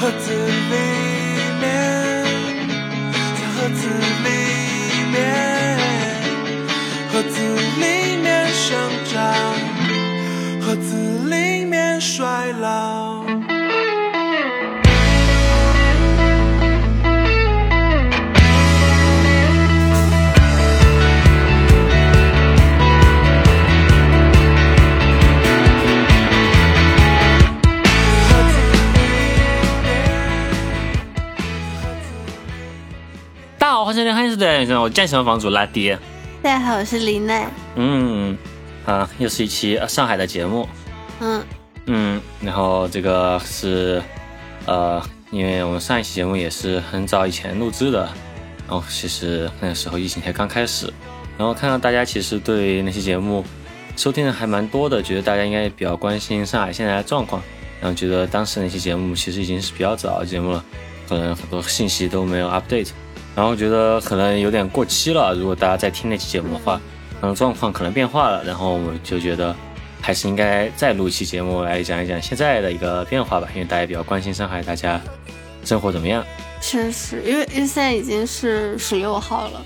盒子里面，在盒子里面，盒子里面生长，盒子里面衰老。大家好，我是林奈。嗯，啊，又是一期呃上海的节目。嗯，嗯，然后这个是呃，因为我们上一期节目也是很早以前录制的，然后其实那个时候疫情才刚开始，然后看到大家其实对那期节目收听的还蛮多的，觉得大家应该也比较关心上海现在的状况，然后觉得当时那期节目其实已经是比较早的节目了，可能很多信息都没有 update，然后觉得可能有点过期了，如果大家在听那期节目的话，嗯，状况可能变化了，然后我们就觉得。还是应该再录一期节目来讲一讲现在的一个变化吧，因为大家比较关心上海，大家生活怎么样？确实，因为因为现在已经是十六号了，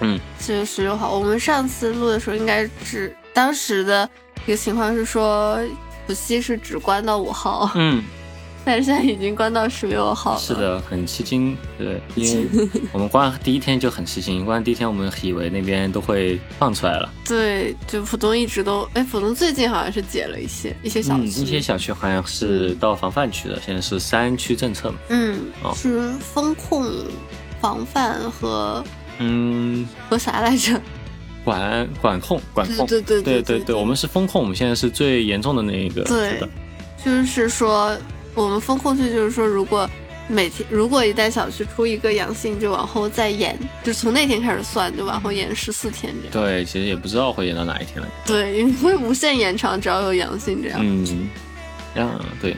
嗯，四月十六号。我们上次录的时候，应该是当时的一个情况是说，浦西是只关到五号，嗯，但是现在已经关到十六号了。是，的，很吃惊，对，因为 我们关第一天就很吃惊，关第一天我们以为那边都会放出来了，对，就浦东一直都，哎，浦东最近好像是解了一些一些小嗯，区，一些小区好像是到防范区的，现在是三区政策嘛，嗯，哦是风控、防范和嗯，和啥来着？管管控管控，对对对对对对，我们是风控，我们现在是最严重的那一个，对就是说，我们风控区就是说，如果每天如果一旦小区出一个阳性，就往后再延，就从那天开始算，就往后延十四天这样。对，其实也不知道会延到哪一天了。对，因为会无限延长，只要有阳性这样。嗯，这样对，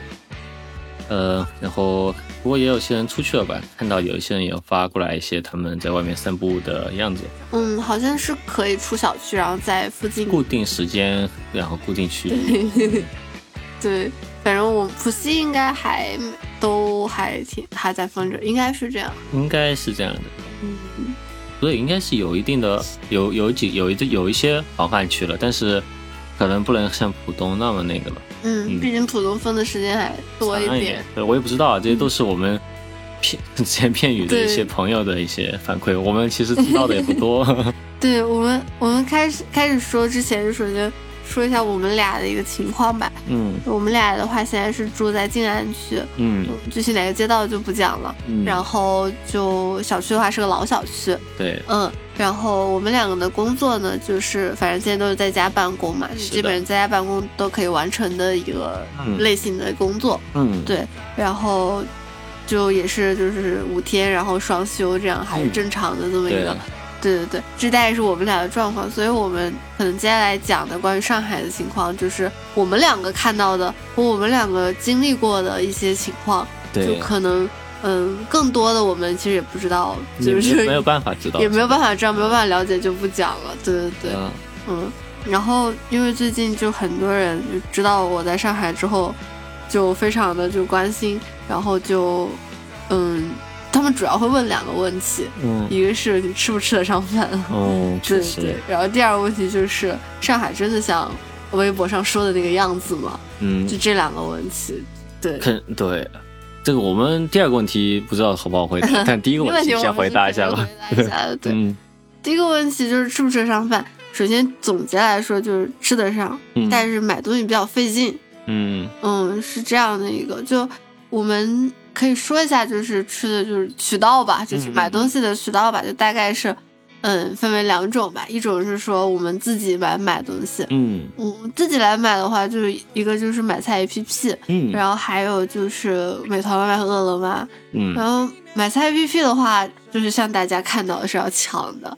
呃，然后不过也有些人出去了吧？看到有一些人也发过来一些他们在外面散步的样子，嗯，好像是可以出小区，然后在附近。固定时间，然后固定区域。对，反正我浦西应该还都还挺还在封着，应该是这样。应该是这样的。嗯，所以应该是有一定的有有几有一有一些防范区了，但是可能不能像浦东那么那个了。嗯，嗯毕竟浦东封的时间还多一长点。对，我也不知道啊，这些都是我们片只言片语的一些朋友的一些反馈，我们其实知道的也不多。对我们，我们开始开始说之前，就首先说一下我们俩的一个情况吧。嗯。我们俩的话，现在是住在静安区，嗯。嗯，具体哪个街道就不讲了。嗯，然后就小区的话是个老小区，对，嗯，然后我们两个的工作呢，就是反正现在都是在家办公嘛，就基本上在家办公都可以完成的一个嗯。类型的工作。嗯。对，然后就也是就是五天，然后双休这样，还是嗯。正常的这么一对。个。对对对，这大概是我们俩的状况，所以我们可能接下来讲的关于上海的情况，就是我们两个看到的和我们两个经历过的一些情况，就，可能嗯，更多的我们其实也不知道，就是没有办法知道，也没有办法知道，没有办法了解，就不讲了。对对对，嗯嗯。然后因为最近就很多人就知道我在上海之后，就非常的就关心，然后就嗯，他们主要会问两个问题，嗯一个是你吃不吃得上饭，嗯，对对，，然后第二个问题就是上海真的像微博上说的那个样子吗？嗯就，这两个问题，对。肯对。这个我们第二个问题不知道好不好回答，但第一个问题先回答一下吧。回答一下，对。嗯第一个问题就是吃不吃得上饭。首先总结来说就是吃得上，嗯但是买东西比较费劲。嗯嗯，是这样的一个，就我们可以说一下，就是吃的就是渠道吧，就是嗯买东西的渠道吧，就大概是，嗯，分为两种吧，一种是说我们自己来买东西，嗯。嗯，自己来买的话，就是一个就是买菜 APP，嗯。然后还有就是美团外卖和饿了么，嗯，然后买菜 APP 的话，就是像大家看到的是要抢的，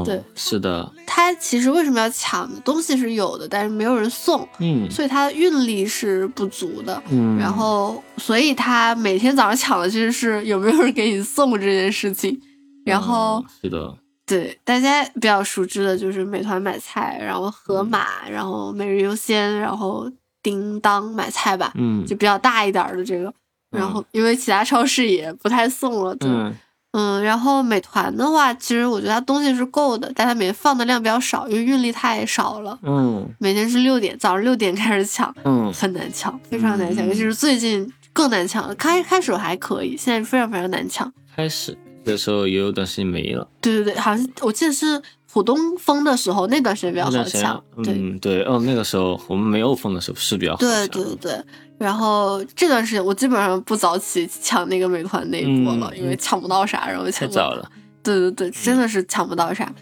哦对，是的，它其实为什么要抢呢？东西是有的，但是没有人送，嗯。所以它的运力是不足的。嗯，然后，所以他每天早上抢的其实是有没有人给你送这件事情。然后，嗯是的，对大家比较熟知的就是美团买菜，然后盒马，然后每日优鲜，然后叮当买菜吧，嗯。就比较大一点儿的这个。然后因为其他超市也不太送了，对，嗯嗯，然后美团的话，其实我觉得它东西是够的，但它每天放的量比较少，因为运力太少了。嗯每天是六点，早上六点开始抢，嗯，很难抢，非常难抢，嗯尤其是最近更难抢了。开开始还可以，现在非常非常难抢。开始的时候也有段时间没了，对对对，好像我记得是浦东封的时候，那段时间比较好抢。对嗯对哦，那个时候我们没有封的时候是比较好对抢对对对。然后这段时间我基本上不早起抢那个美团那一波了，嗯因为抢不到啥，然后太抢不到早了，对对对，真的是抢不到啥。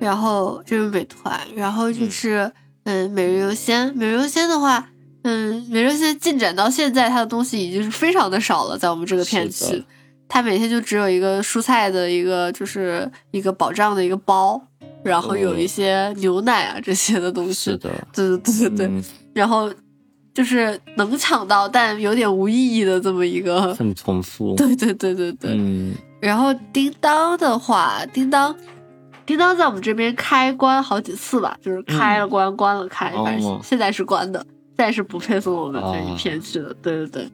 然后就是美团，然后就是嗯每日优鲜，每日优鲜的话，嗯每日优鲜进展到现在，它的东西已经是非常的少了，在我们这个片区，它每天就只有一个蔬菜的一个就是一个保障的一个包，然后有一些牛奶啊这些的东西。是的，对对对对对，嗯然后就是能抢到，但有点无意义的这么一个。很重复，对对对对对，嗯然后叮当的话，叮当，叮当在我们这边开关好几次吧，就是开了关，关了开，哦反正现在是关的，现在是不配送我们这一哦片去的。对对对。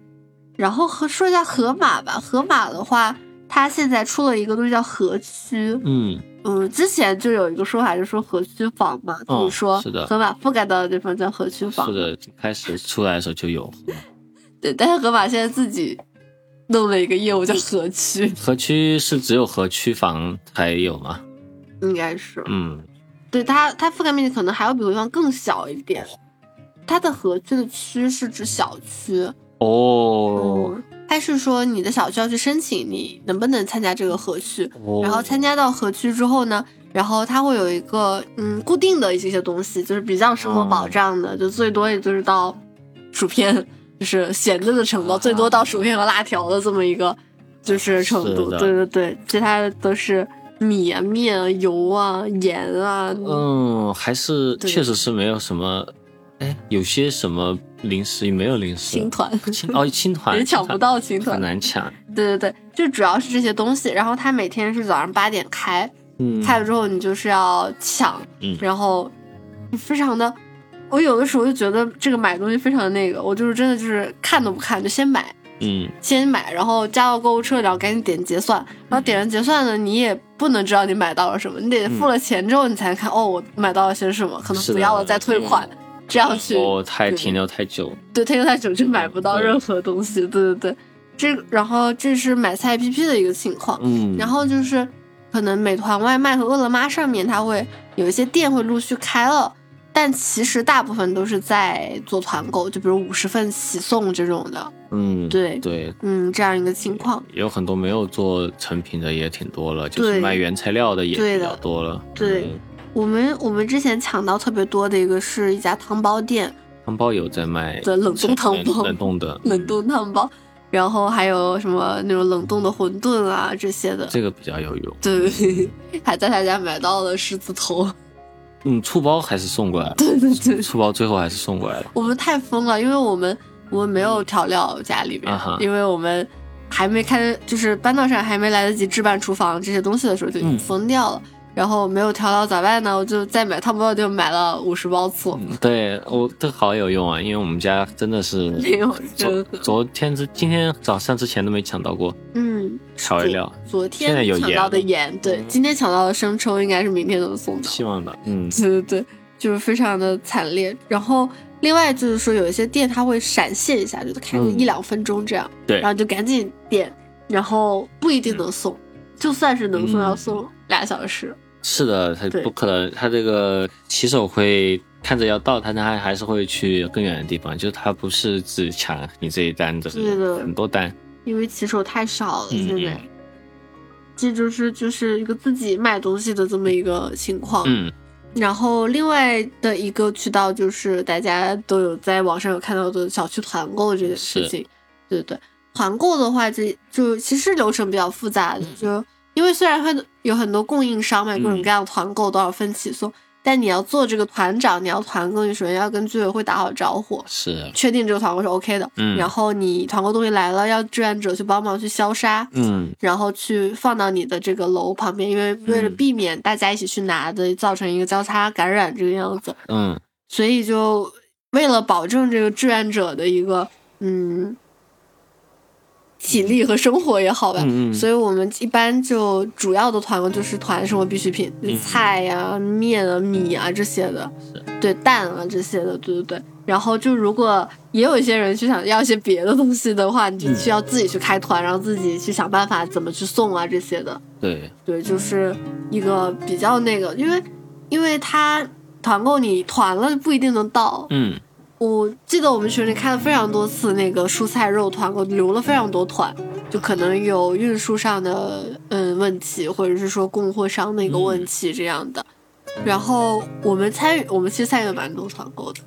然后和说一下河马吧，河马的话，它现在出了一个东西叫河区，嗯嗯，之前就有一个说法，就说河区房嘛，就哦是说河马覆盖到的地方叫河区房是。的，开始出来的时候就有，对，但是河马现在自己弄了一个业务叫河区，河区是只有河区房才有吗？应该是。嗯对它，它覆盖面积可能还要比潍坊更小一点。它的河区的区是指小区，哦嗯，它是说你的小区要去申请，你能不能参加这个合区？哦，然后参加到合区之后呢，然后它会有一个嗯固定的一些东西，就是比较生活保障的，就最多也就是到薯片，就是咸的的程度，啊最多到薯片和辣条的这么一个就是程度。对对对，其他的都是米啊、面啊、油啊、盐啊。嗯，还是确实是没有什么，哎，有些什么零食也没有零食，青团。青哦青团也抢不到青团。很。难抢，对对对，就主要是这些东西。然后它每天是早上八点开，嗯，开了之后你就是要抢，嗯。然后非常的，我有的时候就觉得这个买东西非常的那个，我就是真的就是看都不看就先买，嗯。先买，然后加到购物车，然后赶紧点结算，然后点完结算呢，你也不能知道你买到了什么，你得付了钱之后你才能看，哦，我买到了些什么，可能不要了再退款，这样去哦，太停留太久，对，停留太久就买不到任何东西，对对对，这然后这是买菜 APP 的一个情况，嗯，然后就是可能美团外卖和饿了么上面，它会有一些店会陆续开了，但其实大部分都是在做团购，就比如五十份起送这种的，嗯对对，嗯，这样一个情况。有很多没有做成品的也挺多了，就是卖原材料的也比较多了，对嗯我们我们之前抢到特别多的一个是一家汤包店，汤包有在卖对冷冻汤包。冷冷冻的，冷冻汤包，然后还有什么那种冷冻的馄饨啊这些的。这个比较有用，对，还在他家买到了狮子头。嗯，醋包还是送过来了，对对对，醋包最后还是送过来了，我们太疯了，因为我们我们没有调料家里面，因为我们还没开，就是搬到上海还没来得及置办厨房这些东西的时候就已经疯掉了。然后没有调料咋办呢？我就再买汤包，就买了五十包醋。嗯对我这好有用啊，因为我们家真的是 没有昨昨天之今天早上之前都没抢到过嗯，调味料，昨现在有天抢到的盐盐，对，今天抢到的生抽应该是明天能送到。希望吧，嗯 对对对，就是非常的惨烈。然后另外就是说，有一些店它会闪现一下，就是开个嗯一两分钟这样，对然后就赶紧点，然后不一定能送，就算是能送，嗯要送俩小时。是的，他不可能，他这个骑手会看着要到，但他还是会去更远的地方，就是他不是只抢你这一单的，对的很多单，因为骑手太少了，嗯现在。这就是就是一个自己买东西的这么一个情况，嗯。然后另外的一个渠道就是大家都有在网上有看到的小区团购这件事情，对对对，团购的话这就其实流程比较复杂的，就因为虽然会有很多供应商嘛，各种各样的团购多少份起送，但你要做这个团长，你要团购，你首先要跟居委会打好招呼，是，确定这个团购是 OK 的，嗯。然后你团购东西来了，要志愿者去帮忙去消杀，嗯。然后去放到你的这个楼旁边，因为为了嗯避免大家一起去拿的，造成一个交叉感染这个样子，嗯。所以就为了保证这个志愿者的一个嗯体力和生活也好吧。嗯嗯所以我们一般就主要的团购就是团生活必需品，嗯菜呀、面啊、米啊这些的，对蛋啊这些的，对对对。然后就如果也有一些人去想要一些别的东西的话，你就嗯需要自己去开团，然后自己去想办法怎么去送啊这些的。对，对，就是一个比较那个，因为因为他团购你团了不一定能到。嗯，我记得我们群里开了非常多次那个蔬菜肉团购，留了非常多团，就可能有运输上的嗯问题，或者是说供货商的一个问题这样的。然后我们参与，我们其实参与了蛮多团购的，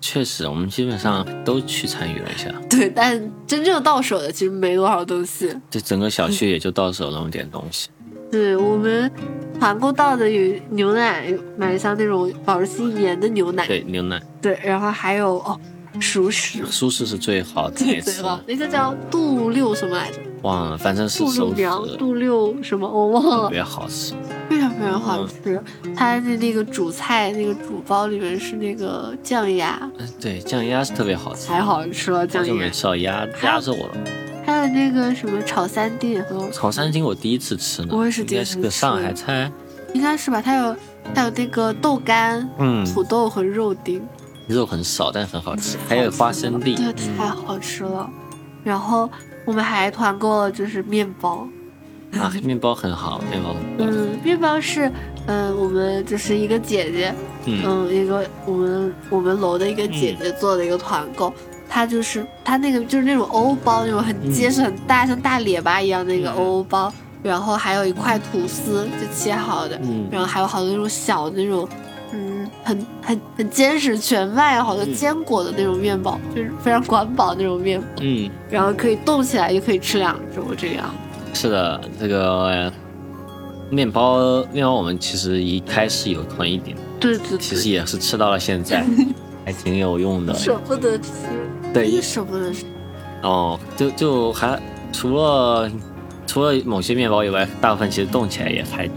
确实，我们基本上都去参与了一下，对，但真正到手的其实没多少东西。这整个小区也就到手那么点东西。对我们团购到的有牛奶，买像那种保质期一年的牛奶，对，牛奶、对，然后还有哦，熟食，熟食是最好的对？那个叫杜六什么来着？忘了，反正是杜六熟娘，食，杜六什么我忘了，特别好吃。非常非常好吃。它的那个主菜那个主包里面是那个酱鸭，嗯，对，酱鸭是特别好吃，太好吃了，好酱鸭。久没吃到鸭鸭肉了。还有那个什么炒三丁也很好吃，炒三丁我第一次吃呢，我也是应第一次吃该是个上海菜。应该是吧？它有它有那个豆干、嗯，土豆和肉丁，肉很少，但很好吃，还有花生粒。对，嗯太好吃了。然后我们还团购了就是面包，啊，面包很好，面包。嗯，面包是，嗯，我们就是一个姐姐，嗯嗯，一个我们我们楼的一个姐姐做的一个团购，她就是它那个就是那种欧包，那种很结实、很大，像大列巴一样那个嗯。欧包，然后还有一块吐司就切好的，嗯。然后还有好多那种小的那种，嗯，很很很坚实全麦，好多嗯。坚果的那种面包，就是非常管饱那种面包，嗯，然后可以冻起来，就可以吃两周这样。是的，这个呃面包面包我们其实一开始有囤一点，对对对，其实也是吃到了现在，还挺有用的。舍不得吃，对真的舍不得吃。哦，就就还除了除了某些面包以外，大部分其实冻起来也还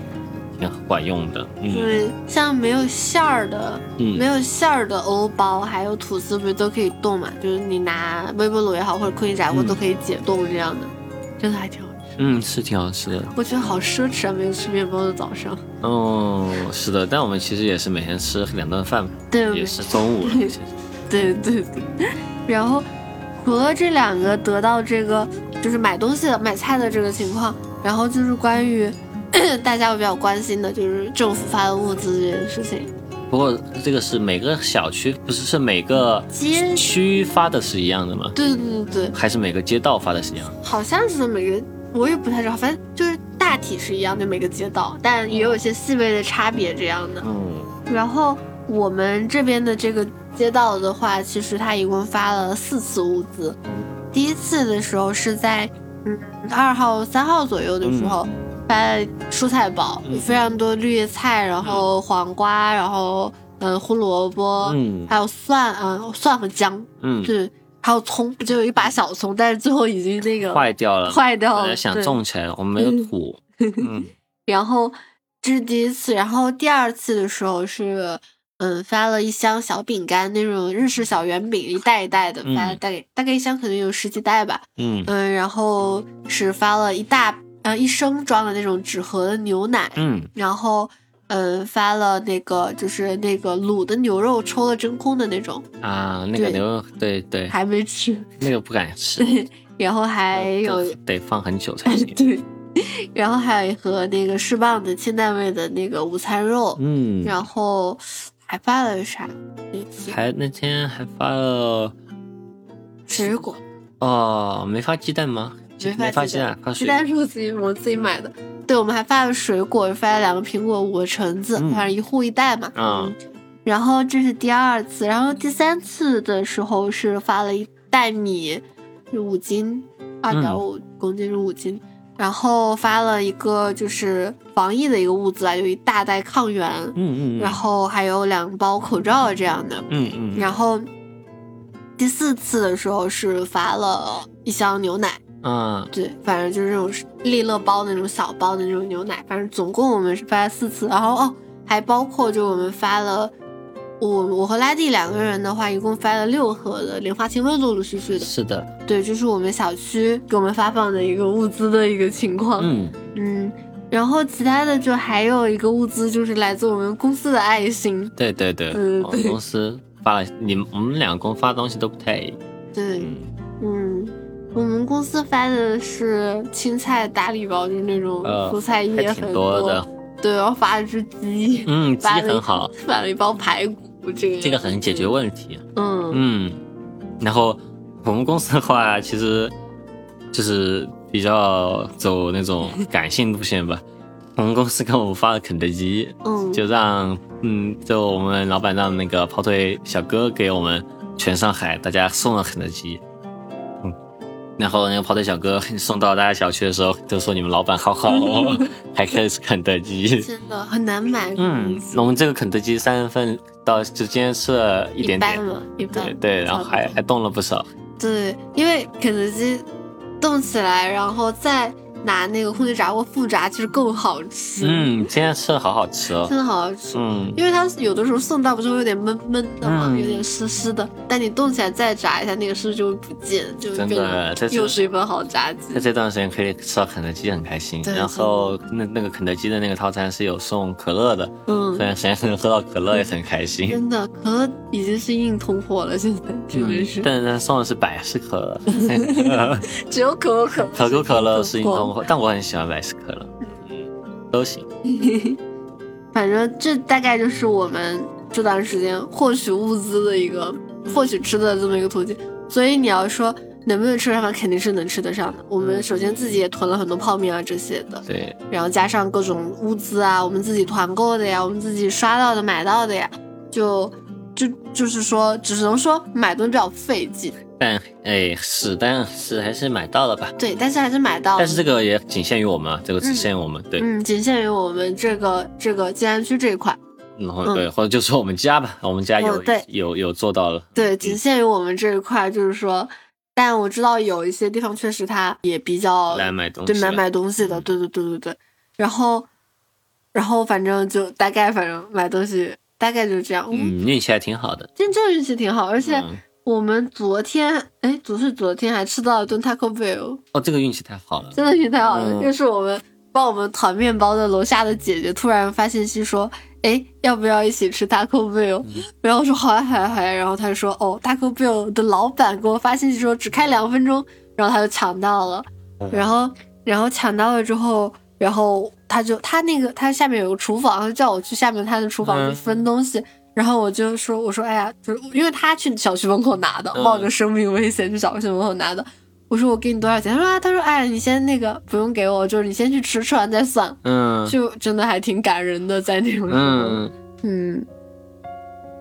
挺管用的。嗯对，像没有馅儿的，没嗯，有馅儿的欧包，还有吐司，不是都可以冻嘛？就是你拿微波炉也好，或者空气炸锅嗯都可以解冻这样的，真的还挺好吃。嗯，是挺好吃的。我觉得好奢侈啊，没有吃面包的早上。哦，是的，但我们其实也是每天吃两顿饭嘛，对，也是中午了。对对对。然后除了这两个得到这个就是买东西的买菜的这个情况，然后就是关于 大家比较关心的就是政府发的物资这件事情。不过这个是每个小区不是是每个街区发的是一样的吗？对对对对，还是每个街道发的是一样的？好像是每个，我也不太知道，反正就是大体是一样的每个街道，但也有一些细微的差别这样的。嗯然后我们这边的这个街道的话，其实他一共发了四次物资。第一次的时候是在嗯二号、三号左右的时候。发蔬菜包，非常多绿叶菜，然后黄瓜，然后嗯胡萝卜，嗯还有蒜，嗯蒜和姜，嗯，对，还有葱，就有一把小葱，但是最后已经那个坏掉了，坏掉了，想种起来，我们没有土。嗯然后这是第一次，然后第二次的时候是，嗯，发了一箱小饼干，那种日式小圆饼，一袋一袋的发，嗯。大概大概一箱可能有十几袋吧，嗯。嗯，然后是发了一大呃一升装的那种纸盒的牛奶，嗯。然后嗯发了那个就是那个卤的牛肉抽了真空的那种，啊，那个牛肉，对对，还没吃，那个不敢吃，对然后还有得得放很久才行。对，然后还有一盒那个释棒的清淡味的那个午餐肉，嗯，然后还发了啥？还那天还发了水果，哦，没发鸡蛋吗？没发鸡蛋，发鸡蛋是我自己我自己买的。对，我们还发了水果，发了两个苹果，五个橙子，嗯反正一户一袋嘛。然后这是第二次，然后第三次的时候是发了一袋米，是五斤，二点五公斤是五斤。然后发了一个就是防疫的一个物资啊，有一大袋抗原，嗯嗯，然后还有两包口罩这样的。嗯嗯然后第四次的时候是发了一箱牛奶，嗯对，反正就是那种利乐包的那种小包的那种牛奶，反正总共我们是发了四次，然后哦，还包括就我们发了我我和拉蒂两个人的话，一共发了六盒的莲花清瘟，陆陆续续的。是的，对，就是我们小区给我们发放的一个物资的一个情况。嗯，嗯，然后其他的就还有一个物资，就是来自我们公司的爱心。对对对，我们公司发了，你们我们两个公发的东西都不太一样。对，嗯，嗯，我们公司发的是青菜大礼包，就是那种呃蔬菜叶还很挺多的。对，然后发了只鸡，嗯，鸡很好，买了一包排骨，这个这个很解决问题。嗯嗯，然后我们公司的话，其实就是比较走那种感性路线吧。我们公司给我们发了肯德基，嗯，就让嗯，就我们老板让那个跑腿小哥给我们全上海大家送了肯德基。嗯，然后那个跑腿小哥送到大家小区的时候，都说你们老板好好哦，还可以吃肯德基。真的很难买，嗯，我们这个肯德基三人份到就今天吃了一一点点，半了，一半对对，然后还还动了不少。对，因为肯德基动起来，然后再拿那个空气炸锅复炸，其实更好吃。，嗯，今天吃的好好吃哦。真的好好吃。嗯，因为它有的时候送到不是会有点闷闷的嘛，嗯有点湿湿的，但你动起来再炸一下，那个湿就会不见，就会真的这又是一份好炸鸡在。这段时间可以吃到肯德基，很开心。然后那那个肯德基的那个套餐是有送可乐的，嗯虽，然现在能喝到可乐也很开心。真的，可乐已经是硬通货了，现在真的是，但是他送的是百事可乐，只有可口可乐。可口可乐是硬通但我很喜欢百事可乐，嗯，都行。反正这大概就是我们这段时间获取物资的一个获取吃的这么一个途径。所以你要说能不能吃上饭，肯定是能吃得上的。我们首先自己也囤了很多泡面啊这些的，对，然后加上各种物资啊，我们自己团购的呀，我们自己刷到的、买到的呀，就就就是说，只能说买东西比较费劲，但哎是，但是还是买到了吧。对，但是还是买到了。但是这个也仅限于我们啊，这个只限于我们，对，嗯，仅限于我们这个这个静安区这一块。嗯然后对，或者就说我们家吧，我们家有有有做到了，对，仅限于我们这一块，就是说，但我知道有一些地方确实它也比较来买东西，对买买东西的，对对对对对。然后，然后反正就大概反正买东西大概就是这样。嗯，嗯，运气还挺好的，今天这个运气挺好，而且嗯我们昨天哎，不是昨天还吃到了顿 Taco Bell，哦，这个运气太好了，真的运气太好了。嗯就是我们帮我们团面包的楼下的姐姐突然发信息说。哎，要不要一起吃 Taco Bell？、然后我说好呀好呀好呀。然后她就说哦，Taco Bell 的老板给我发信息说只开两分钟，然后她就抢到了。然后然后抢到了之后，然后他就他那个他下面有个厨房，叫我去下面他的厨房嗯去分东西。然后我就说我说哎呀，就是因为他去小区门口拿的，嗯冒着生命危险去小区门口拿的。我说我给你多少钱？他说啊，他说哎，你先那个不用给我，就是你先去吃，吃完再算。嗯就真的还挺感人的，在那种时候，嗯，嗯，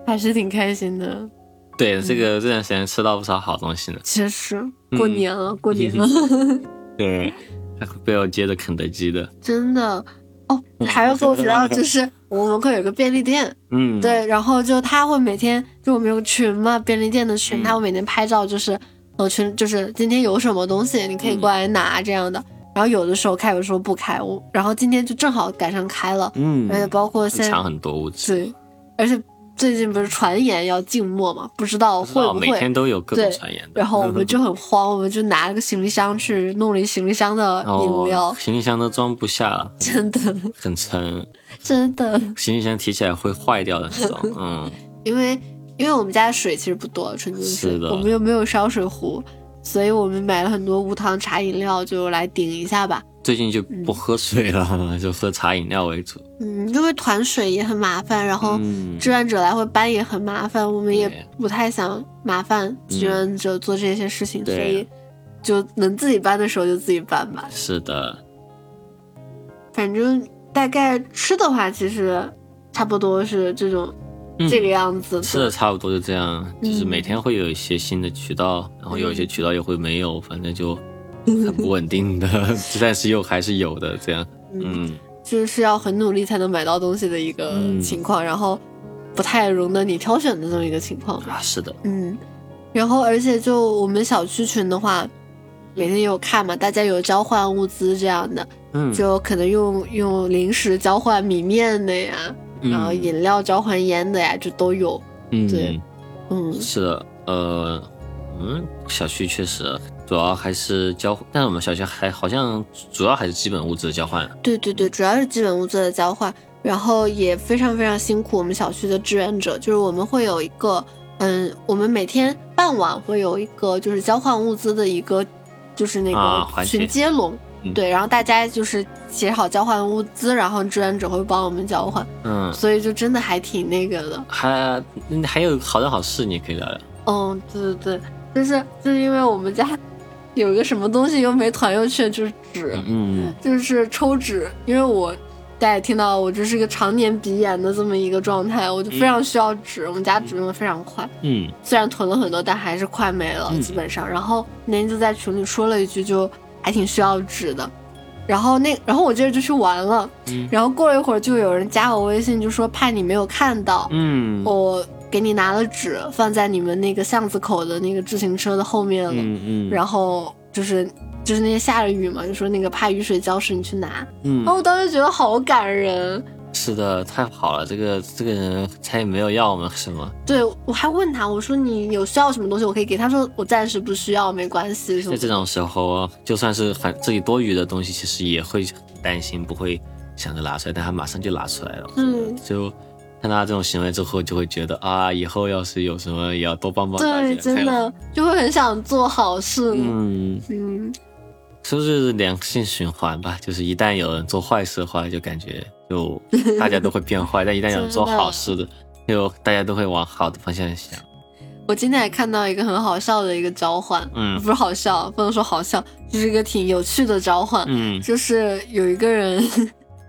还是挺开心的。对，这个这段时间吃到不少好东西呢，其实嗯过年了，过年了，对，还会被我接着肯德基的，真的。哦，还要跟我提到，就是我们门口有一个便利店，嗯，，对，然后就他会每天，就我们有个群嘛，便利店的群，嗯。他会每天拍照，就是呃群，就是今天有什么东西，你可以过来拿这样的。然后有的时候开，有的时候不开，我然后今天就正好赶上开了，嗯，而且包括现在抢很多物资，对，而且最近不是传言要静默嘛，不知道会哦，不会。每天都有各种传言的，然后我们就很 慌，我们就拿了个行李箱去弄了一行李箱的饮料，哦，行李箱都装不下了，真的很沉，真的，行李箱提起来会坏掉的那种，嗯，因为因为我们家的水其实不多，纯净水我们又没有烧水壶，所以我们买了很多无糖茶饮料，就来顶一下吧。最近就不喝水了，就喝茶饮料为主，嗯，因为团水也很麻烦，然后嗯，志愿者来回搬也很麻烦，我们也不太想麻烦志愿者做这些事情，对。所以就能自己搬的时候就自己搬吧。是的，反正大概吃的话，其实差不多是这种、嗯。这个样子吃的差不多就这样，就是嗯。每天会有一些新的渠道，然后有一些渠道也会没有，反正就很不稳定的，但是又还是有的这样，嗯，就是要很努力才能买到东西的一个嗯情况，然后不太容得你挑选的这么一个情况。啊，是的，嗯，然后而且就我们小区群的话，每天有看嘛，大家有交换物资这样的，嗯，就可能用用零食交换米面的呀，然后饮料交换烟的呀，就都有。嗯，对，嗯，是的，呃，嗯，小区确实主要还是交，但是我们小区还好像主要还是基本物资的交换。对对对，主要是基本物资的交换，然后也非常非常辛苦我们小区的志愿者，就是我们会有一个，嗯，我们每天傍晚会有一个就是交换物资的一个，就是那个群接龙。嗯对，然后大家就是写好交换物资，然后志愿者会帮我们交换，嗯，所以就真的还挺那个的。还嗯还有好人好事，你可以聊聊。嗯，对对对，就是就是因为我们家有一个什么东西又没团又缺，就是纸，嗯就是抽纸。因为我大家也听到，我就是一个常年鼻炎的这么一个状态，我就非常需要纸。我们家纸用的非常快，嗯虽然囤了很多，但还是快没了，嗯基本上。然后那天就在群里说了一句，就还挺需要纸的。然后那，然后我接着就去玩了，嗯然后过了一会儿，就有人加我微信，就说怕你没有看到，嗯我给你拿了纸，放在你们那个巷子口的那个自行车的后面了。嗯嗯，然后就是就是那天下着雨嘛，就说那个怕雨水浇湿，你去拿。嗯然后我当时觉得好感人。是的，太好了，这个这个人他也没有要我们什么，对我还问他，我说你有需要什么东西我可以给他，说我暂时不需要，没关系。在这种时候，就算是很自己多余的东西，其实也会担心，不会想着拿出来，但他马上就拿出来了。嗯，就看他这种行为之后，就会觉得啊，以后要是有什么也要多帮帮大家。对，真。的就会很想做好事。嗯，嗯，是不是良性循环吧？就是一旦有人做坏事的话，就感觉就大家都会变坏；但一旦有人做好事的，就大家都会往好的方向想。我今天还看到一个很好笑的一个召唤，嗯不是好笑，不能说好笑，就是一个挺有趣的召唤。嗯，就是有一个人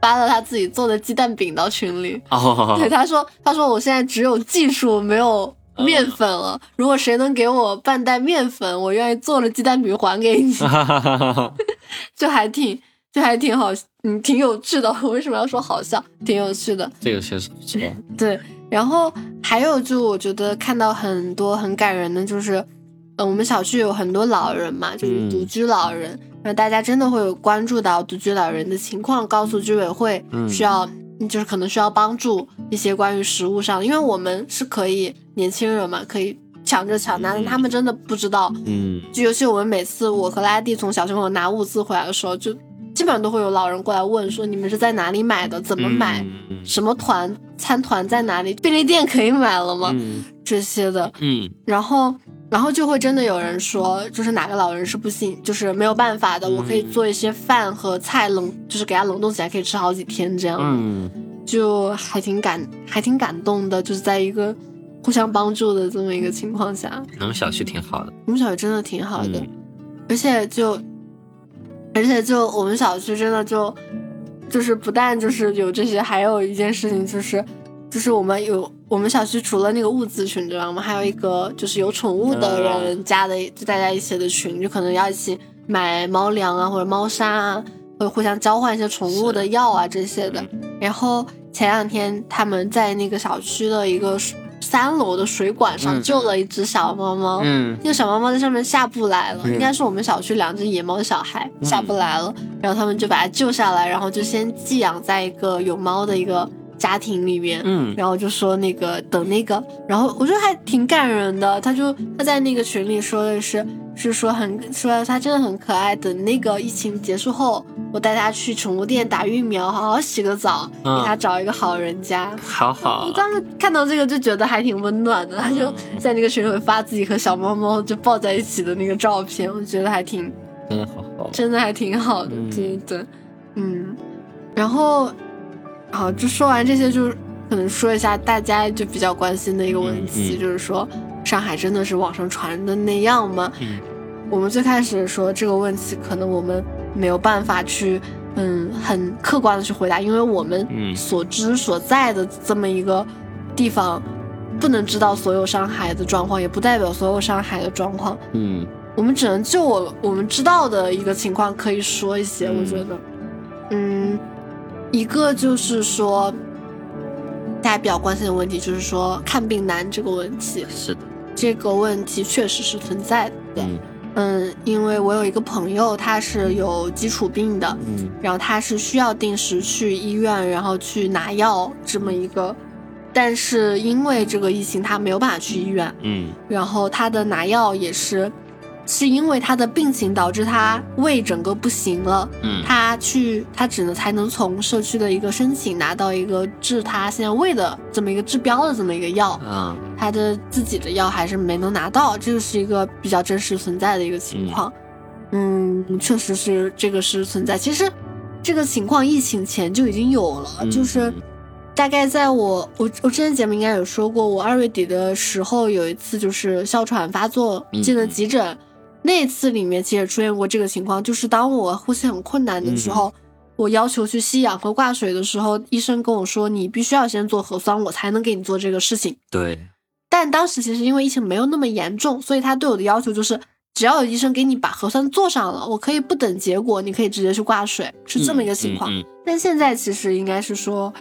发了他自己做的鸡蛋饼到群里，哦，对，他说：“他说我现在只有技术，没有面粉了。如果谁能给我半袋面粉，我愿意做了鸡蛋饼还给你。就还挺，就还挺好，嗯，挺有趣的。我为什么要说好笑？挺有趣的。这个确实。对，然后还有就我觉得看到很多很感人的，就是，呃，我们小区有很多老人嘛，就是嗯独居老人，然后大家真的会有关注到独居老人的情况，告诉居委会嗯。需要，就是可能需要帮助一些关于食物上，因为我们是可以年轻人嘛，可以抢着抢，但是他们真的不知道，嗯。就尤其我们每次我和拉蒂从小区口拿物资回来的时候，就基本上都会有老人过来问说你们是在哪里买的，怎么买，嗯。什么团参团在哪里，便利店可以买了吗？嗯这些的，嗯。然后然后就会真的有人说，就是哪个老人是不行，就是没有办法的，我可以做一些饭和菜冷，就是给他冷冻起来，可以吃好几天这样，嗯，就还挺感还挺感动的，就是在一个互相帮助的这么一个情况下，我们小区挺好的。我们小区真的挺好的。嗯。而且就，而且就我们小区真的就，就是不但就是有这些，还有一件事情就是，就是我们有我们小区除了那个物资群之外，我们还有一个就是有宠物的人加的，就大家一起的群，就可能要一起买猫粮啊或者猫砂啊，会互相交换一些宠物的药啊这些的。然后前两天他们在那个小区的一个三楼的水管上嗯救了一只小猫猫。嗯。那个小猫猫在上面下不来了，嗯。应该是我们小区两只野猫的小孩下不来了，然后他们就把它救下来，然后就先寄养在一个有猫的一个家庭里面，嗯。然后就说那个等那个，然后我觉得还挺感人的，他就他在那个群里说的是是说很说他真的很可爱，等那个疫情结束后，我带他去宠物店打疫苗，好好洗个澡，嗯。给他找一个好人家。好好。我。当时看到这个就觉得还挺温暖的，他就在那个群里会发自己和小猫猫就抱在一起的那个照片，我觉得还挺真的好好。真的还挺好的，嗯。对对，嗯，然后好，就说完这些，就是可能说一下大家就比较关心的一个问题，嗯。嗯就是说上海真的是网上传的那样吗？嗯。我们最开始说这个问题，可能我们没有办法去，嗯，很客观的去回答，因为我们嗯。所知所在的这么一个地方，不能知道所有上海的状况，也不代表所有上海的状况。嗯。我们只能就我我们知道的一个情况可以说一些，嗯。我觉得，嗯，一个就是说，大家比较关心的问题，就是说看病难这个问题，是的。这个问题确实是存在的。嗯嗯，因为我有一个朋友，他是有基础病的，嗯然后他是需要定时去医院，然后去拿药这么一个，但是因为这个疫情，他没有办法去医院，嗯然后他的拿药也是，是因为他的病情导致他胃整个不行了，嗯。他去他只能才能从社区的一个申请拿到一个治他现在胃的这么一个治标的这么一个药，嗯他的自己的药还是没能拿到，这个是一个比较真实存在的一个情况。嗯，确实是这个是存在。其实这个情况疫情前就已经有了，嗯。就是大概在我我我之前节目应该有说过，我二月底的时候有一次就是哮喘发作嗯进了急诊，那次里面其实也出现过这个情况，就是当我呼吸很困难的时候。我要求去吸氧和挂水的时候，医生跟我说，你必须要先做核酸，我才能给你做这个事情。对，但当时其实因为疫情没有那么严重，所以他对我的要求就是，只要有医生给你把核酸做上了，我可以不等结果，你可以直接去挂水，是这么一个情况。嗯嗯但现在其实应该是说，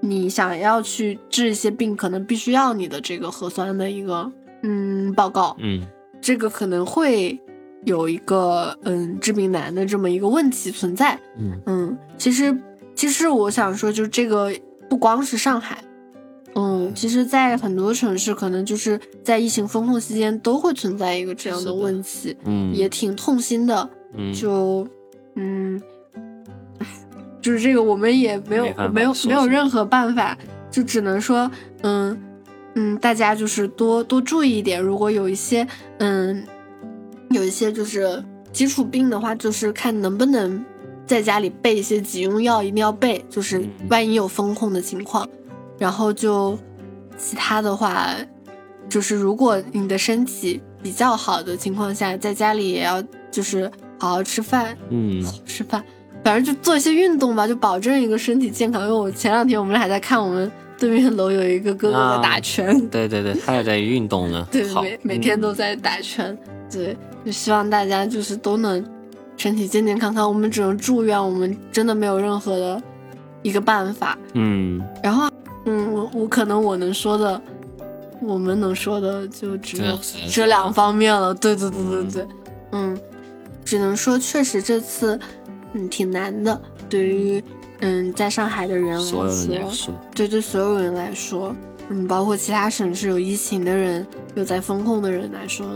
你想要去治一些病，可能必须要你的这个核酸的一个嗯报告，嗯这个可能会有一个嗯致病难的这么一个问题存在。嗯。嗯，其实其实我想说，就这个不光是上海，嗯，其实，在很多城市，可能就是在疫情封控期间都会存在一个这样的问题，嗯，也挺痛心的。嗯。就嗯，就是这个我们也没有没没有没有任何办法，就只能说嗯嗯，大家就是多多注意一点，如果有一些嗯有一些就是基础病的话，就是看能不能在家里备一些急用药，一定要备，就是嗯万一有风控的情况，然后就其他的话，就是如果你的身体比较好的情况下，在家里也要就是好好吃饭，嗯吃饭，反正就做一些运动吧，就保证一个身体健康。因为我前两天我们俩还在看我们对面楼有一个哥哥在打拳，对对对，他也在运动呢，对，每每天都在打拳，对，就希望大家就是都能身体健健康康。我们只能祝愿，我们真的没有任何的一个办法。嗯然后，嗯，我我可能我能说的，我们能说的就只有这两方面了。对对对对对，嗯，只能说确实这次嗯挺难的，对于嗯在上海的人来所有人来说，说，对对所有人来说，嗯，包括其他省市有疫情的人，有在风控的人来说，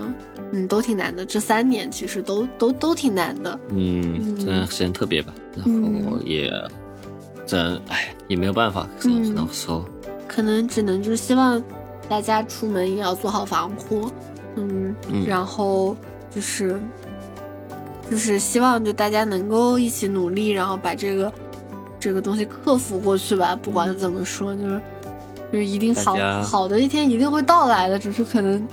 嗯，都挺难的。这三年其实都都都挺难的。嗯，这段时间特别吧，然嗯后也这哎也没有办法，只嗯能说，可能只能就是希望大家出门也要做好防护，嗯，嗯然后就是就是希望就大家能够一起努力，然后把这个这个东西克服过去吧。不管怎么说，就是就是一定好好的一天一定会到来的，只是可能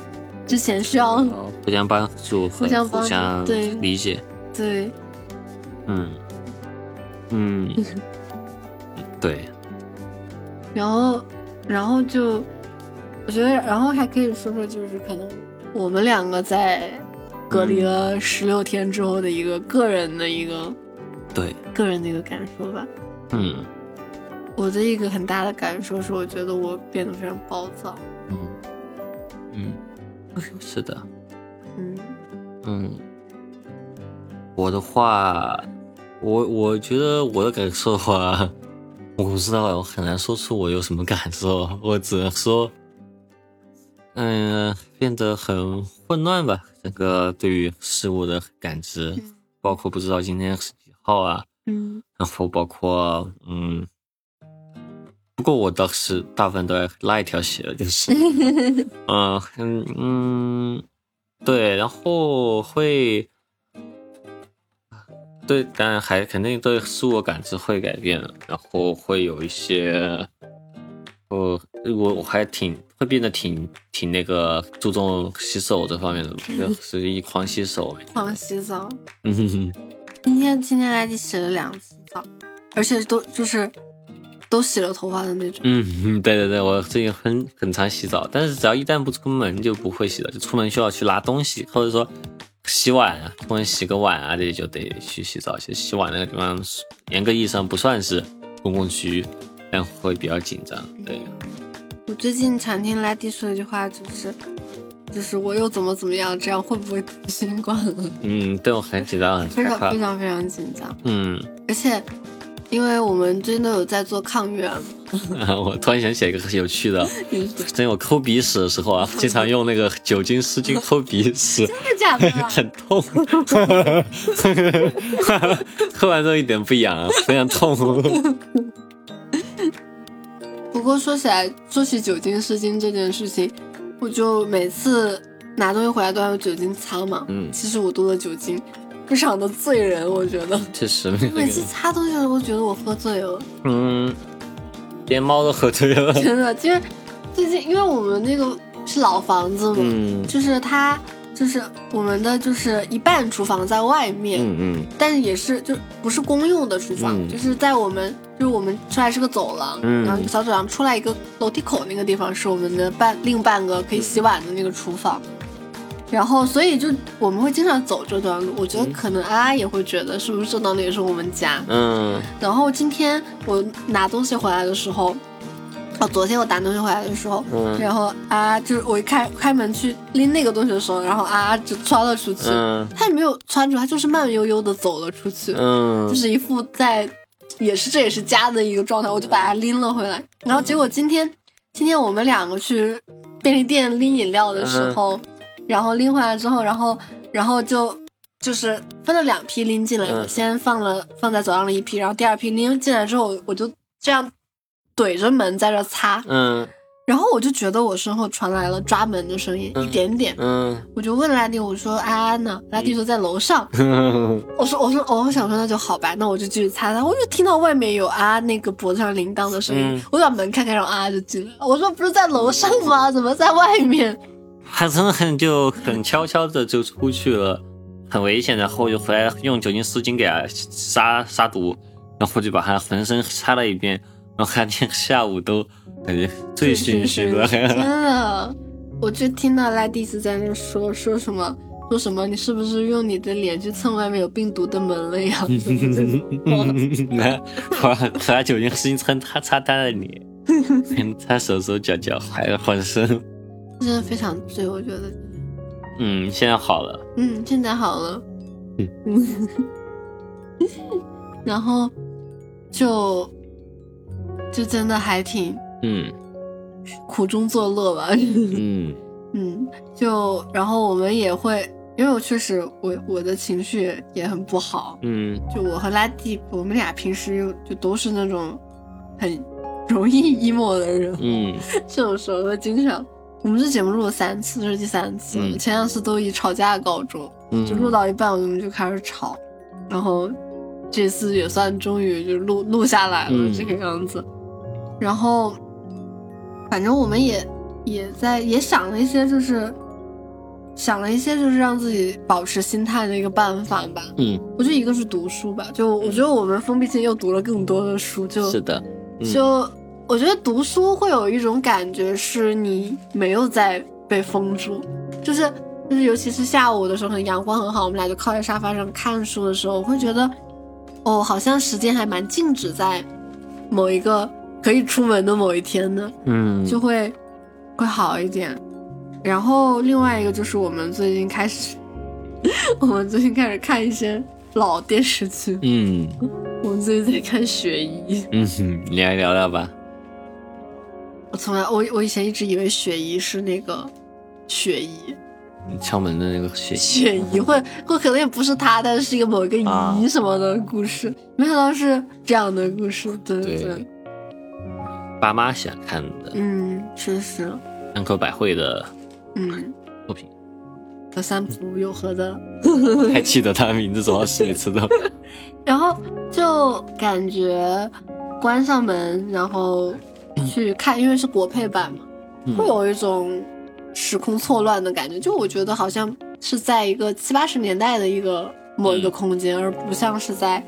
之前需要互相帮助 互相帮助互相对理解，对嗯嗯，对，然后，然后就，我觉得，然后还可以说说，就是可能我们两个在隔离了十六天之后的一个个人的一个对，个人的一个感受吧。嗯。我的一个很大的感受是，我觉得我变得非常暴躁。嗯。嗯，是的，嗯。嗯，我的话，我我觉得我的感受的话，我不知道，我很难说出我有什么感受，我只能说，嗯，变得很混乱吧，整个对于事物的感知，嗯。包括不知道今天是几号啊，嗯然后包括嗯，不过我倒是大部分都在拉一条血了，就是，嗯嗯嗯，对，然后会，对，当然还肯定对自我感知会改变，然后会有一些，呃，我我还挺会变得挺挺那个注重洗手这方面的，就是一狂洗手，狂洗澡。嗯哼哼。今天今天来你洗了两次澡，而且都就是都洗了头发的那种。嗯，嗯对对对，我最近很很常洗澡，但是只要一旦不出门就不会洗了，就出门需要去拿东西，或者说洗碗啊，出门洗个碗啊，这里就得去洗澡。其实洗碗那个地方严格意义上不算是公共区域，但会比较紧张。对，我最近常听拉蒂说一句话，就是，就是我又怎么怎么样，这样会不会得新冠了？嗯，对我很紧张，很非常非。常非常紧张，嗯，而且因为我们最近都有在做抗原，我突然想起来一个很有趣的，真真我抠鼻屎的时候啊，经常用那个酒精湿巾抠鼻屎，真的假的啊？很痛。抠完之后一点不痒，非常痛。不过说起来，说起酒精湿巾这件事情，我就每次拿东西回来都要有酒精擦嘛。嗯其实我多的酒精非常的醉人，我觉得。确实，每次，擦东西的时候，我觉得我喝醉了，嗯，连猫都喝醉了。真的。因为最近，因为我们那个是老房子嘛，嗯就是它就是我们的就是一半厨房在外面，嗯嗯但是也是就不是公用的厨房，嗯就是在我们就是我们出来是个走廊，嗯然后小走廊出来一个楼梯口那个地方是我们的半另半个可以洗碗的那个厨房。然后，所以就我们会经常走这段路。我觉得可能阿阿也会觉得，是不是这段路也是我们家？嗯然后今天我拿东西回来的时候，哦，昨天我拿东西回来的时候，嗯。然后啊，就是我一开开门去拎那个东西的时候，然后啊就穿了出去，嗯。他也没有穿出，他就是慢悠悠的走了出去，就嗯是一副在也是这也是家的一个状态，我就把它拎了回来。然后结果今天今天我们两个去便利店拎饮料的时候，然后拎回来之后，然后然后就就是分了两批拎进来，嗯。先放了放在走廊里一批，然后第二批拎进来之后，我就这样怼着门在这擦，嗯然后我就觉得我身后传来了抓门的声音，一点点，嗯我就问拉蒂，我说安安呢？拉蒂说在楼上。嗯我说我说哦我想说那就好吧，那我就继续擦擦。我就听到外面有啊那个脖子上铃铛的声音，嗯我就把门开开，让啊就进来。我说不是在楼上吗？怎么在外面？他真的很就很悄悄的就出去了，很危险。然后就回来用酒精湿巾给他杀杀毒，然后就把他浑身擦了一遍，然后他天下午都感觉醉醺醺的。真的，我就听到拉蒂斯在那说说什么。说什么？你是不是用你的脸去蹭外面有病毒的门了呀？那把把酒精湿巾蹭他擦他的脸，擦手手脚脚还有浑身。真的非常醉，我觉得。嗯，现在好了。嗯，现在好了。嗯嗯，然后就就真的还挺嗯苦中作乐吧。嗯 嗯，就然后我们也会，因为我确实我我的情绪也很不好，嗯就我和拉蒂，我们俩平时又就都是那种很容易 emo 的人，嗯 这种时候会经常。我们这节目录了三次，这是第三次，嗯前两次都以吵架告终。嗯，就录到一半，我们就开始吵，然后这次也算终于就录录下来了、嗯这个样子。然后，反正我们也也在也想了一些，就是想了一些，就是让自己保持心态的一个办法吧。嗯我觉得一个是读书吧，就我觉得我们封闭期又读了更多的书，就是的。嗯就我觉得读书会有一种感觉，是你没有在被封住，就是就是尤其是下午的时候，可能阳光很好，我们俩就靠在沙发上看书的时候，我会觉得，哦，好像时间还蛮静止在某一个可以出门的某一天呢，嗯。就会会好一点。然后另外一个就是我们最近开始，我们最近开始看一些老电视剧，嗯。我们最近在看《雪姨》。嗯哼，你来聊聊吧。我从来，我我以前一直以为雪姨是那个雪姨，敲门的那个血雪姨会会可能也不是她，但是是一个某一个啊。姨什么的故事，没想到是这样的故事，对对对爸妈喜欢看的嗯，确实，山口百惠的嗯，作品，和三浦友和的，还记得他的名字，总要是每次都。然后就感觉关上门，然后去看，因为是国配版嘛，嗯会有一种时空错乱的感觉。就我觉得好像是在一个七八十年代的一个某一个空间，而不像是在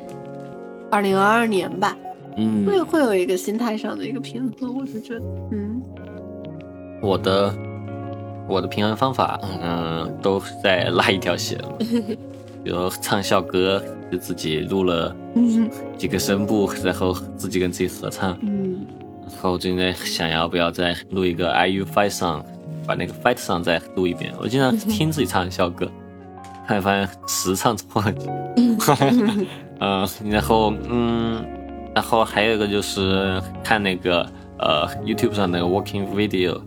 二零二二年吧。嗯，会会有一个心态上的一个平衡，我是觉得，嗯我的我的平衡方法，嗯，都是在拉一条线，比如唱校歌，就自己录了嗯几个声部，然后自己跟自己合唱。嗯然后最近在想要不要再录一个 IU fight Song，把那个 Fight song 再录一遍。我经常听自己唱校歌，后来发现词唱错了。嗯，然后嗯，然后还有一个就是看那个呃 YouTube 上那个 Walking Video，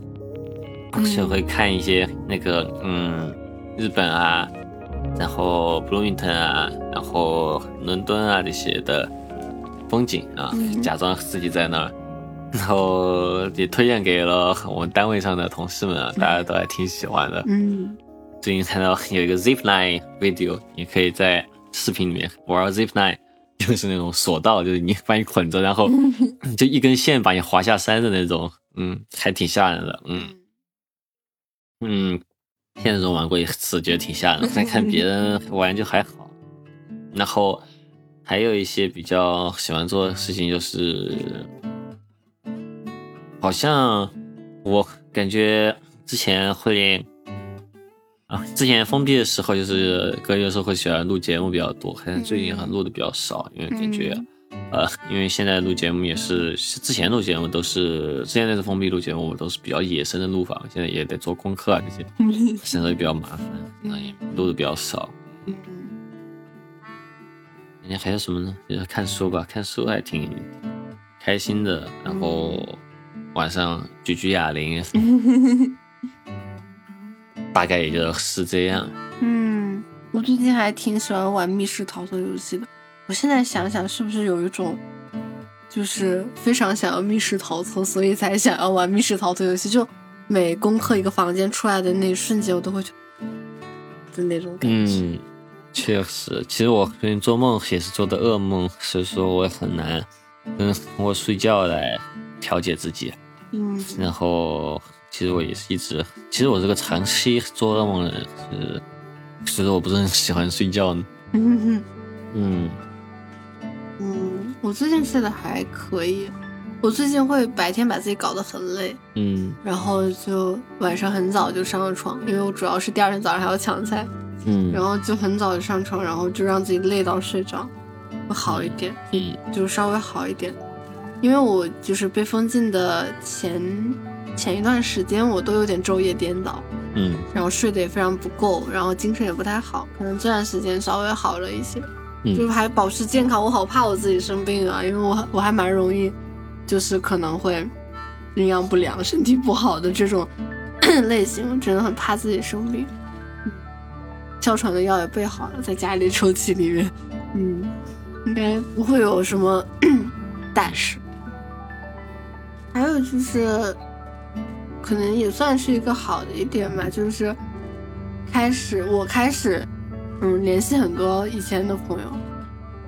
就会看一些那个嗯日本啊，然后 Bloomington 啊，然后伦敦啊这些的风景啊，假装自己在那儿。然后也推荐给了我们单位上的同事们，大家都还挺喜欢的。嗯，最近看到有一个 Zipline video，你可以在视频里面玩 Zipline，就是那种索道，就是你把你捆着，然后 就一根线把你滑下山的那种，嗯，还挺吓人的。嗯嗯，现实中玩过一次，觉得挺吓人。但看别人 玩就还好。然后还有一些比较喜欢做的事情就是。好像我感觉之前会啊，之前封闭的时候就是哥有时候会喜欢录节目比较多，好像最近还录的比较少，因为感觉呃，因为现在录节目也是之前录节目都是之前那次封闭录节目都是比较野生的录法，现在也得做功课啊这些，现在比较麻烦，那也录的比较少。嗯，人家还有什么呢？就是看书吧，看书还挺开心的，然后。晚上举举哑铃，大概也就是这样。嗯，我最近还挺喜欢玩密室逃脱游戏的。我现在想想，是不是有一种，就是非常想要密室逃脱，所以才想要玩密室逃脱游戏。就每攻克一个房间出来的那一瞬间，我都会就那种感觉。嗯，确实，其实我最近做梦也是做的噩梦，所以说我很难嗯通过睡觉来调节自己。嗯，然后其实我也是一直，其实我这个长期做噩梦的人是，其实我不是很喜欢睡觉。嗯嗯嗯，我最近睡得还可以，我最近会白天把自己搞得很累，嗯，然后就晚上很早就上了床，因为我主要是第二天早上还要抢菜，嗯，然后就很早就上床，然后就让自己累到睡着，会好一点，嗯，就稍微好一点。因为我就是被封禁的前前一段时间，我都有点昼夜颠倒，嗯，然后睡得也非常不够，然后精神也不太好，可能这段时间稍微好了一些，就还保持健康。我好怕我自己生病啊，因为我我还蛮容易，就是可能会营养不良、身体不好的这种 类型，我真的很怕自己生病。哮喘的药也备好了，在家里抽屉里面，嗯，应该不会有什么 大事。还有就是，可能也算是一个好的一点吧，就是开始我开始，嗯，联系很多以前的朋友，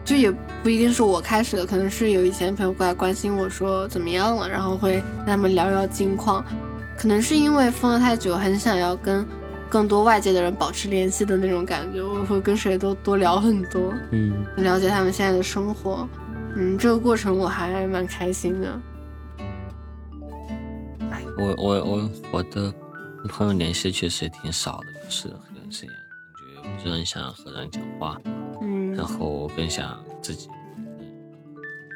就也不一定是我开始的，可能是有以前的朋友过来关心我说怎么样了，然后会跟他们聊聊近况，可能是因为封了太久，很想要跟更多外界的人保持联系的那种感觉，我会跟谁都多聊很多，嗯，了解他们现在的生活，嗯，这个过程我还蛮开心的。我我我我的朋友联系确实也挺少的，就是很段时间，感觉不是很想和人讲话，嗯，然后更想自己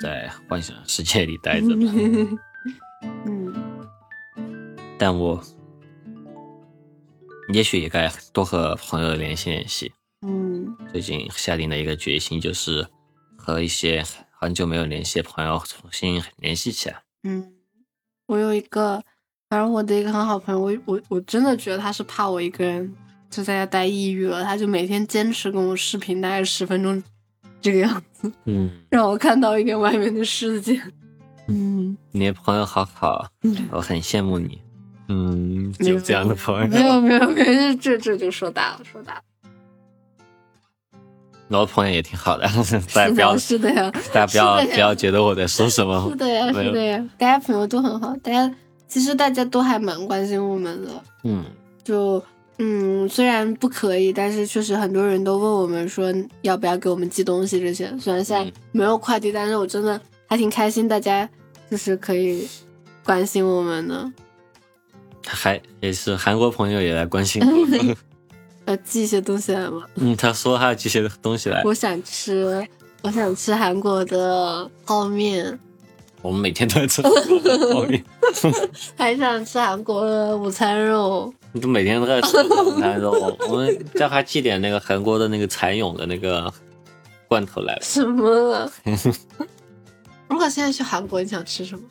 在幻想世界里待着吧，嗯，但我也许也该多和朋友联系联系，嗯，最近下定了一个决心，就是和一些很久没有联系的朋友重新联系起来，嗯，我有一个。反正我的一个很好朋友，我我我真的觉得他是怕我一个人就在家待抑郁了，他就每天坚持跟我视频，大概十分钟这个样子，嗯，让我看到一点外面的世界。嗯，你的朋友好好，我很羡慕你。嗯，有这样的朋友？没有没有没有，这这就说大了说大了。我的朋友也挺好的，大家不要是的呀，大家不要不要觉得我在说什么。是的呀是的呀，大家朋友都很好，大家。其实大家都还蛮关心我们的，嗯，就嗯，虽然不可以，但是确实很多人都问我们说要不要给我们寄东西这些。虽然现在没有快递，但是我真的还挺开心，大家就是可以关心我们的。还也是韩国朋友也来关心我们，要寄一些东西来吗？嗯，他说他要寄些东西来。我想吃，我想吃韩国的泡面。我们每天都在吃 泡面。还想吃韩国的午餐肉。你都每天都在吃午餐肉，我们叫他寄点那个韩国的那个蚕蛹的那个罐头来。什么？如果现在去韩国，你想吃什么？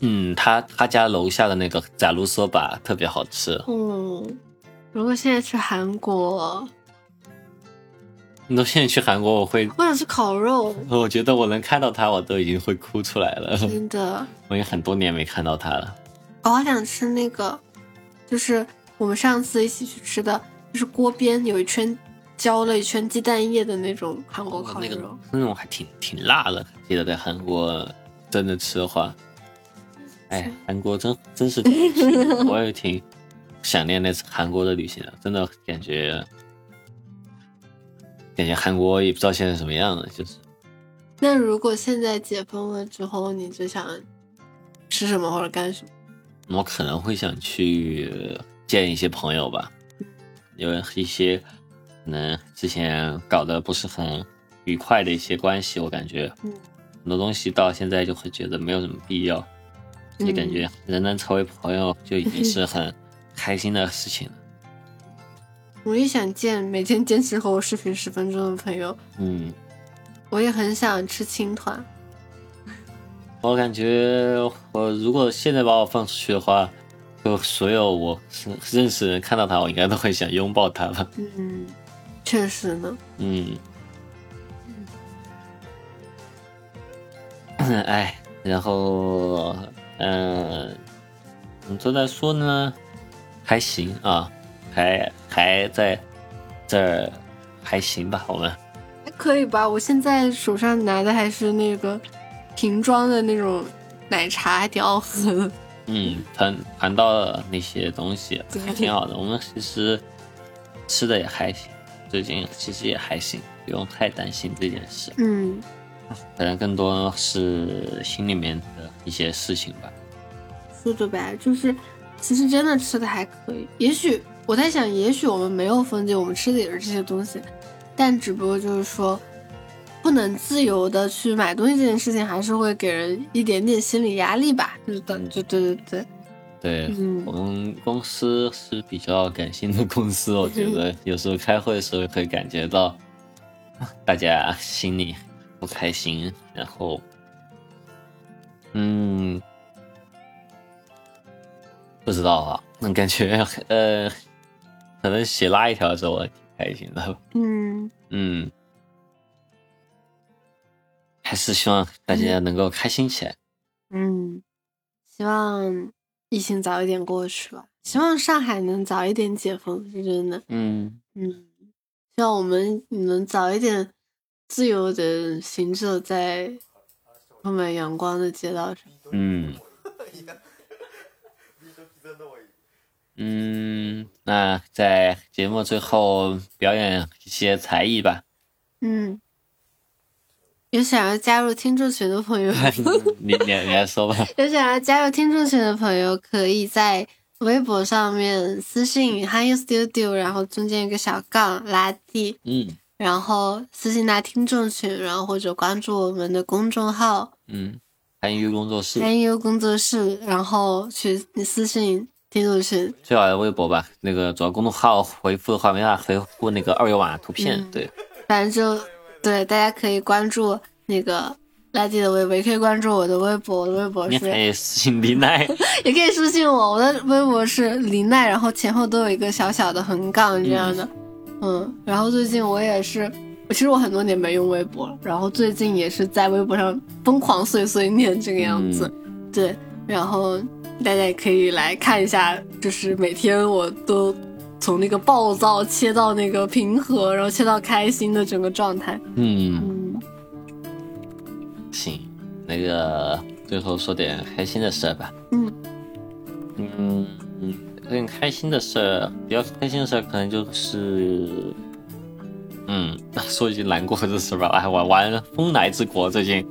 嗯，他他家楼下的那个炸卤索吧特别好吃。嗯，如果现在去韩国，你都现在去韩国，我会，我想吃烤肉。我觉得我能看到他，我都已经会哭出来了。真的，我已经很多年没看到他了。我好想吃那个，就是我们上次一起去吃的，就是锅边有一圈浇了一圈鸡蛋液的那种韩国烤肉，那种还挺挺辣的。记得在韩国真的吃的话。哎，韩国真真是，我也挺 想念那次韩国的旅行的，真的感觉感觉韩国也不知道现在什么样了，就是。那如果现在解封了之后，你最想吃什么或者干什么？我可能会想去见一些朋友吧，因为一些可能之前搞得不是很愉快的一些关系，我感觉很多东西到现在就会觉得没有什么必要。就感觉人能成为朋友就已经是很 开心的事情了。我也想见每天坚持和我视频十分钟的朋友。嗯，我也很想吃青团。我感觉我如果现在把我放出去的话，就所有我认识人看到他，我应该都会想拥抱他吧。嗯，确实呢。嗯。哎，然后。嗯，都在说呢，还行啊，还还在这儿，还行吧，我们还可以吧。我现在手上拿的还是那个瓶装的那种奶茶，还挺好喝的。嗯，谈谈到了那些东西，还挺好的。我们其实吃的也还行，最近其实也还行，不用太担心这件事。嗯。可能更多是心里面的一些事情吧。是的呗，就是其实真的吃的还可以。也许我在想，也许我们没有封禁，我们吃的也是这些东西，但只不过就是说，不能自由的去买东西这件事情，还是会给人一点点心理压力吧。就是等，就对对对。对，我们公司是比较感性的公司，我觉得 有时候开会的时候可以感觉到大家心里。不开心，然后，嗯，不知道啊，那感觉呃，可能写那一条的时候我挺开心的，嗯嗯，还是希望大家能够开心起来，嗯，希望疫情早一点过去吧，希望上海能早一点解封，是真的，嗯嗯，希望我们能早一点。自由的行走在充满阳光的街道上。嗯。嗯，那在节目最后表演一些才艺吧。嗯。有想要加入听众群的朋友，你你你来说吧。有想要加入听众群的朋友，可以在微博上面私信 “Hi Studio”，然后中间一个小杠拉 D。嗯。然后私信到听众群，然后或者关注我们的公众号，嗯，韩语工作室，韩语工作室，然后去私信听众群，最好的微博吧，那个主要公众号回复的话没法回复那个二维码图片，对，反正就对，大家可以关注那个垃圾的微博，也可以关注我的微博，我的微博是，你可以私信林奈，也可以私信我，我的微博是林奈，然后前后都有一个小小的横杠这样的。嗯，然后最近我也是，其实我很多年没用微博了，然后最近也是在微博上疯狂碎碎念这个样子，对，然后大家也可以来看一下，就是每天我都从那个暴躁切到那个平和，然后切到开心的整个状态。嗯嗯，行，那个最后说点开心的事吧。嗯嗯。很开心的事儿，比较开心的事儿可能就是，嗯，说一句难过的事吧，哎，玩玩《风来之国》，最近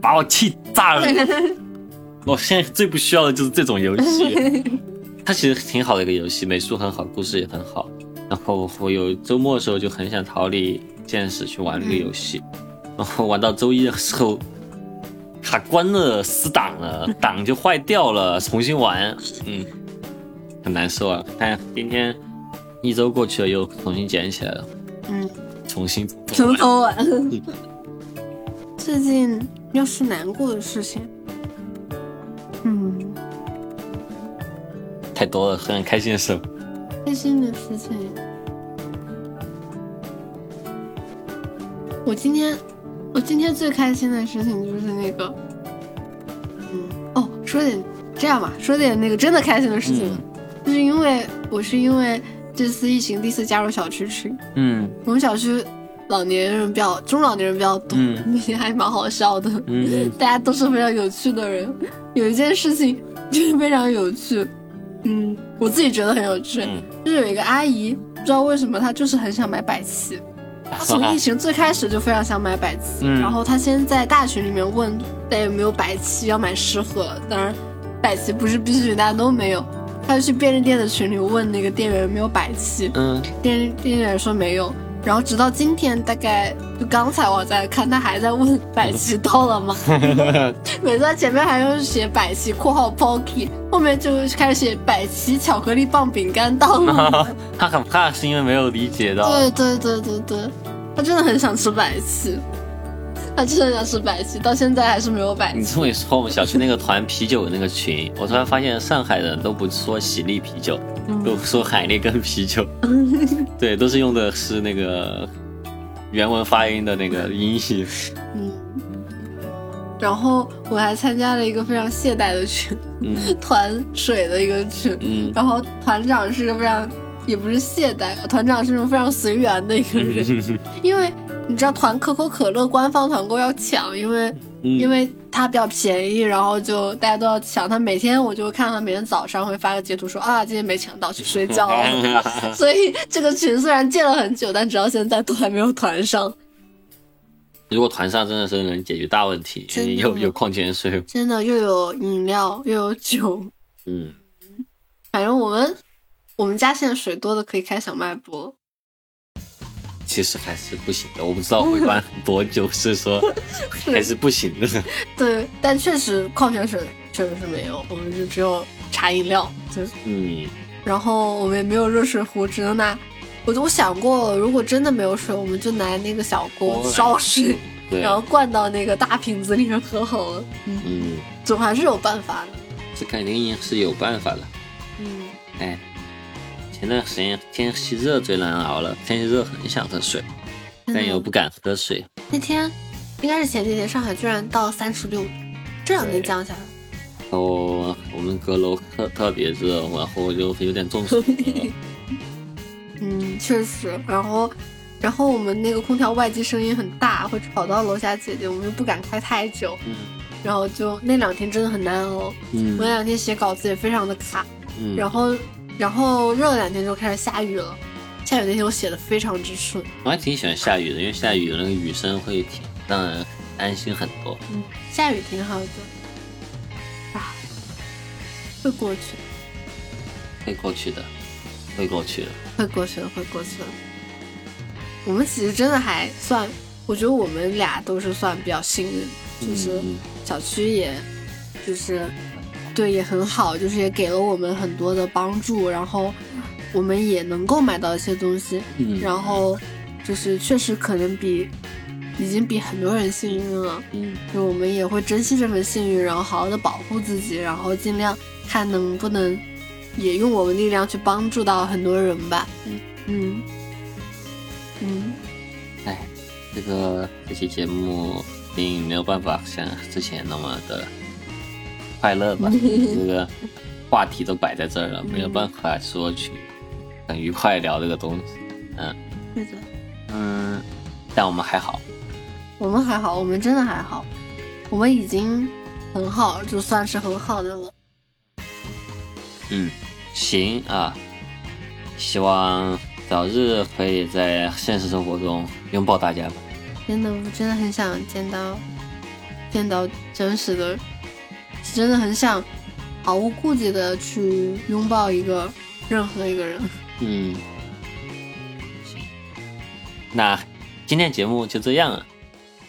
把我气炸了。我现在最不需要的就是这种游戏，它其实挺好的一个游戏，美术很好，故事也很好。然后我有周末的时候就很想逃离现实去玩这个游戏，然后玩到周一的时候，卡关了，死档了，档就坏掉了，重新玩，嗯，很难受啊。但今天一周过去了，又重新捡起来了，嗯，重新从头玩。最近又是难过的事情，太多了，很开心的事。开心的事情，我今天我今天最开心的事情就是那个，嗯，哦，说点这样吧，说点那个真的开心的事情，就是因为我是因为这次疫情第一次加入小区群，嗯，我们小区老年人比较中老年人比较多，那些还蛮好笑的，嗯，大家都是非常有趣的人。有一件事情 就是非常有趣，嗯，我自己觉得很有趣，就是有一个阿姨，不知道为什么她就是很想买百奇，她从 疫情最开始就非常想买百奇，然后她先在大群里面问大家有没有百奇要买十盒，当然百奇不是必须大家都没有，她就去便利店的群里问那个店员有没有百奇，嗯，店店员说没有。然后直到今天，大概就刚才我在看，他还在问百奇到了吗？每次他前面还用写百奇（括号 Pocky），后面就开始写百奇巧克力棒饼干到了。他很怕是因为没有理解到。对对对对对，他真的很想吃百奇。他真的想吃百奇，到现在还是没有百奇。你这么一说，我们小区那个团啤酒那个群，我突然发现上海人都不说喜力啤酒，都说海力根啤酒。对，都是用的是那个原文发音的那个音译。嗯。然后我还参加了一个非常懈怠的群，团水的一个群。嗯。然后团长是个非常，也不是懈怠，团长是那种非常随缘的一个人，因为。你知道团可口可乐官方团购要抢，因为因为它比较便宜，然后就大家都要抢。他每天我就看到他每天早上会发个截图说啊，今天没抢到，去睡觉了。所以这个群虽然建了很久，但直到现在都还没有团上。如果团上真的是能解决大问题，有有矿泉水，真的又有饮料又有酒。嗯，反正我们我们家现在水多的可以开小卖部。其实还是不行的，我不知道会关 多久，是说还是不行的。对，但确实矿泉水确实是没有，我们就只有茶饮料。就嗯，然后我们也没有热水壶，只能拿。我我想过，如果真的没有水，我们就拿那个小锅烧水，然后灌到那个大瓶子里面喝好了。嗯，总还是有办法的。这肯定是有办法的。嗯，哎。前段时间天气热最难熬了，天气热很想喝水，但又不敢喝水。那天应该是前几天，上海居然到三十六度，这两天降下来。哦，我们阁楼特特别热，然后就有点中暑。嗯，确实。然后，然后我们那个空调外机声音很大，会吵到楼下姐姐，我们又不敢开太久。嗯。然后就那两天真的很难熬。嗯。我那两天写稿子也非常的卡。嗯。然后。然后热了两天就开始下雨了，下雨那天我写的非常之顺。我还挺喜欢下雨的，因为下雨的那个雨声会挺让人安心很多。嗯，下雨挺好的。啊，会过去的，会过去的，会过去的，会过去的，会过去的。我们其实真的还算，我觉得我们俩都是算比较幸运，就是小区也，就是。对，也很好，就是也给了我们很多的帮助，然后我们也能够买到一些东西，然后就是确实可能比已经比很多人幸运了，嗯，就我们也会珍惜这份幸运，然后好好的保护自己，然后尽量看能不能也用我们力量去帮助到很多人吧，嗯嗯嗯，哎，这个这期节目并没有办法像之前那么的。快乐吧，这个话题都摆在这儿了，没有办法说去很愉快聊这个东西。嗯。嗯，但我们还好，我们还好，我们真的还好，我们已经很好，就算是很好的了。嗯，行啊，希望早日可以在现实生活中拥抱大家吧。真的，我真的很想见到见到真实的。真的很想毫无顾忌的去拥抱一个任何一个人。嗯，那今天节目就这样了，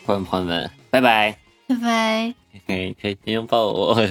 观众朋友们，拜拜。拜拜。可以，可以拥抱我。